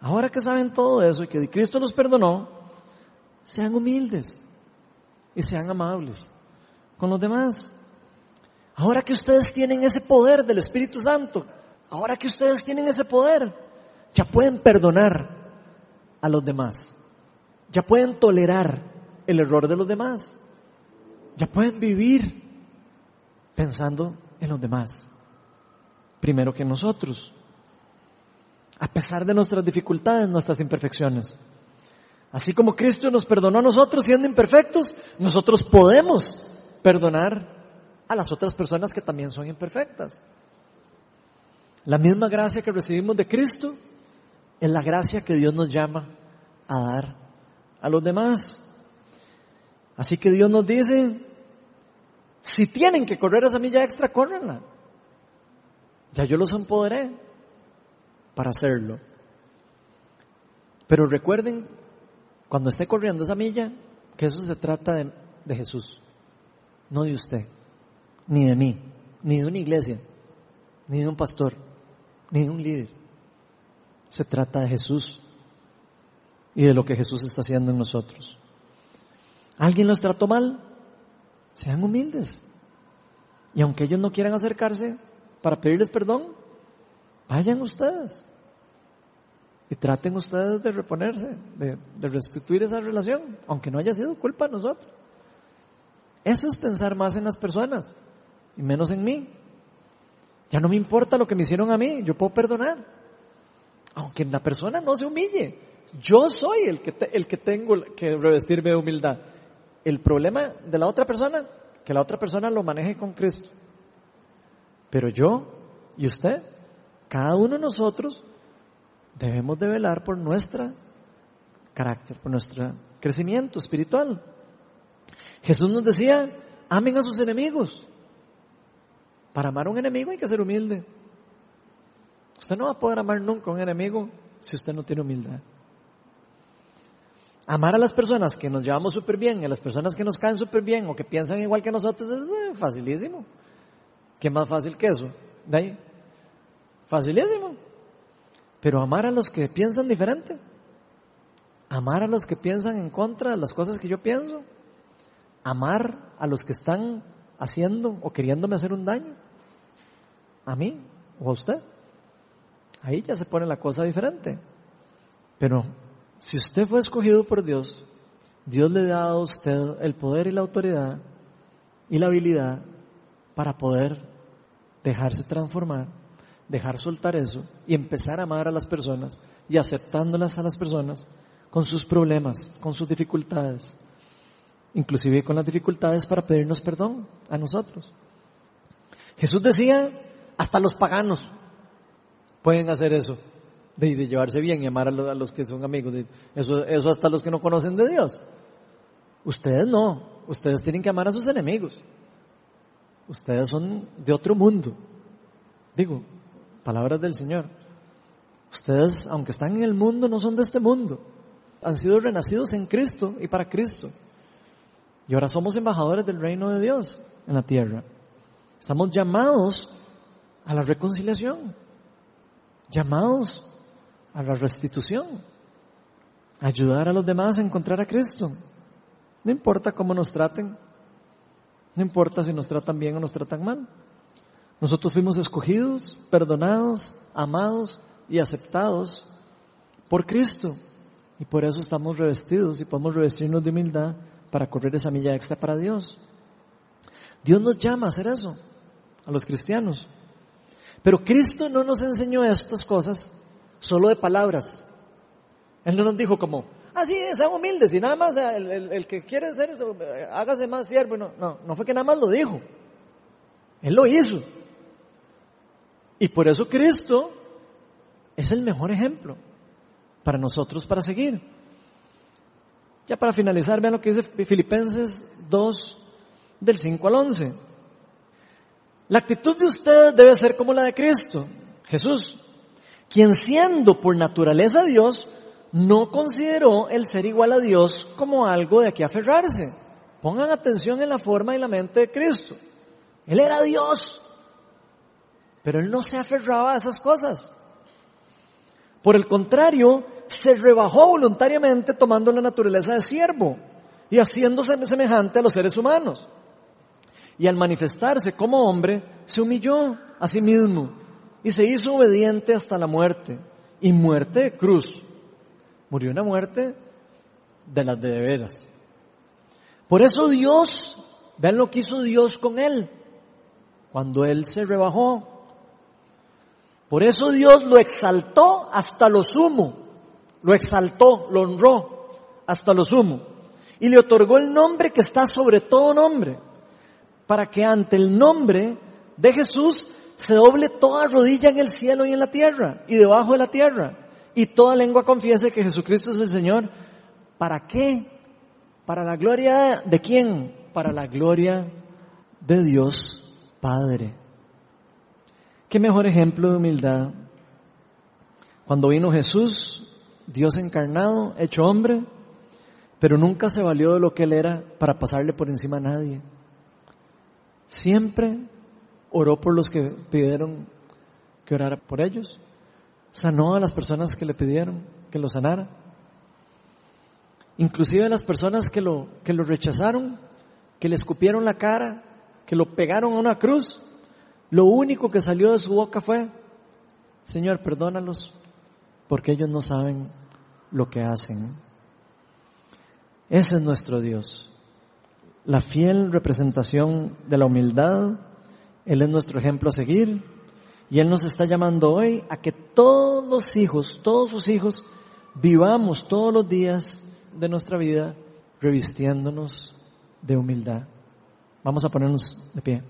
ahora que saben todo eso y que Cristo los perdonó, sean humildes y sean amables con los demás. Ahora que ustedes tienen ese poder del Espíritu Santo, ahora que ustedes tienen ese poder, ya pueden perdonar a los demás. Ya pueden tolerar el error de los demás. Ya pueden vivir pensando en los demás. Primero que nosotros. A pesar de nuestras dificultades, nuestras imperfecciones. Así como Cristo nos perdonó a nosotros siendo imperfectos, nosotros podemos perdonar a las otras personas que también son imperfectas. La misma gracia que recibimos de Cristo es la gracia que Dios nos llama a dar a los demás. Así que Dios nos dice, si tienen que correr esa milla extra, córrenla. Ya yo los empoderé para hacerlo. Pero recuerden, cuando esté corriendo esa milla, que eso se trata de, de Jesús, no de usted ni de mí, ni de una iglesia, ni de un pastor, ni de un líder. Se trata de Jesús y de lo que Jesús está haciendo en nosotros. ¿Alguien los trató mal? Sean humildes. Y aunque ellos no quieran acercarse para pedirles perdón, vayan ustedes. Y traten ustedes de reponerse, de, de restituir esa relación, aunque no haya sido culpa de nosotros. Eso es pensar más en las personas y menos en mí. Ya no me importa lo que me hicieron a mí, yo puedo perdonar. Aunque la persona no se humille. Yo soy el que, el que tengo que revestirme de humildad. El problema de la otra persona, que la otra persona lo maneje con Cristo. Pero yo y usted, cada uno de nosotros, debemos de velar por nuestro carácter, por nuestro crecimiento espiritual. Jesús nos decía, amen a sus enemigos. Para amar a un enemigo hay que ser humilde. Usted no va a poder amar nunca a un enemigo si usted no tiene humildad. Amar a las personas que nos llevamos súper bien, a las personas que nos caen súper bien o que piensan igual que nosotros es eh, facilísimo. ¿Qué más fácil que eso? ¿De ahí? Facilísimo. Pero amar a los que piensan diferente. Amar a los que piensan en contra de las cosas que yo pienso. Amar a los que están haciendo o queriéndome hacer un daño? ¿A mí o a usted? Ahí ya se pone la cosa diferente. Pero si usted fue escogido por Dios, Dios le dado a usted el poder y la autoridad y la habilidad para poder dejarse transformar, dejar soltar eso y empezar a amar a las personas y aceptándolas a las personas con sus problemas, con sus dificultades, inclusive con las dificultades para pedirnos perdón a nosotros. Jesús decía, hasta los paganos pueden hacer eso, de, llevarse bien y amar a los, que son amigos, eso, eso hasta los que no conocen de Dios. Ustedes no, ustedes tienen que amar a sus enemigos. Ustedes son de otro mundo. Digo, palabras del Señor. Ustedes, aunque están en el mundo, no son de este mundo. Han sido renacidos en Cristo y para Cristo. Y ahora somos embajadores del reino de Dios en la tierra. Estamos llamados a la reconciliación, llamados a la restitución, a ayudar a los demás a encontrar a Cristo. No importa cómo nos traten, no importa si nos tratan bien o nos tratan mal. Nosotros fuimos escogidos, perdonados, amados y aceptados por Cristo. Y por eso estamos revestidos y podemos revestirnos de humildad para correr esa milla extra para Dios. Dios nos llama a hacer eso, a los cristianos. Pero Cristo no nos enseñó estas cosas solo de palabras. Él no nos dijo como, ah, sí, sean humildes y nada más el, que quiere ser eso, hágase más siervo. No, no, no fue que nada más lo dijo. Él lo hizo. Y por eso Cristo es el mejor ejemplo para nosotros para seguir. Ya para finalizar, vean lo que dice Filipenses 2, del 5 al 11. La actitud de ustedes debe ser como la de Cristo, Jesús, quien siendo por naturaleza Dios, no consideró el ser igual a Dios como algo de que aferrarse. Pongan atención en la forma y la mente de Cristo. Él era Dios, pero él no se aferraba a esas cosas. Por el contrario, se rebajó voluntariamente tomando la naturaleza de siervo y haciéndose semejante a los seres humanos. Y al manifestarse como hombre, se humilló a sí mismo y se hizo obediente hasta la muerte y muerte de cruz. Murió una muerte de las de, veras. Por eso Dios, vean lo que hizo Dios con él, cuando él se rebajó. Por eso Dios lo exaltó hasta lo sumo, lo exaltó, lo honró hasta lo sumo, y le otorgó el nombre que está sobre todo nombre, para que ante el nombre de Jesús se doble toda rodilla en el cielo y en la tierra, y debajo de la tierra, y toda lengua confiese que Jesucristo es el Señor. ¿Para qué? ¿Para la gloria de quién? Para la gloria de Dios Padre. ¿Qué mejor ejemplo de humildad? Cuando vino Jesús, Dios encarnado, hecho hombre, pero nunca se valió de lo que Él era para pasarle por encima a nadie. Siempre oró por los que pidieron que orara por ellos. Sanó a las personas que le pidieron que lo sanara. Inclusive a las personas que lo, que lo rechazaron, que le escupieron la cara, que lo pegaron a una cruz, lo único que salió de su boca fue, Señor, perdónalos, porque ellos no saben lo que hacen. Ese es nuestro Dios, la fiel representación de la humildad. Él es nuestro ejemplo a seguir y Él nos está llamando hoy a que todos los hijos, todos sus hijos, vivamos todos los días de nuestra vida revistiéndonos de humildad. Vamos a ponernos de pie.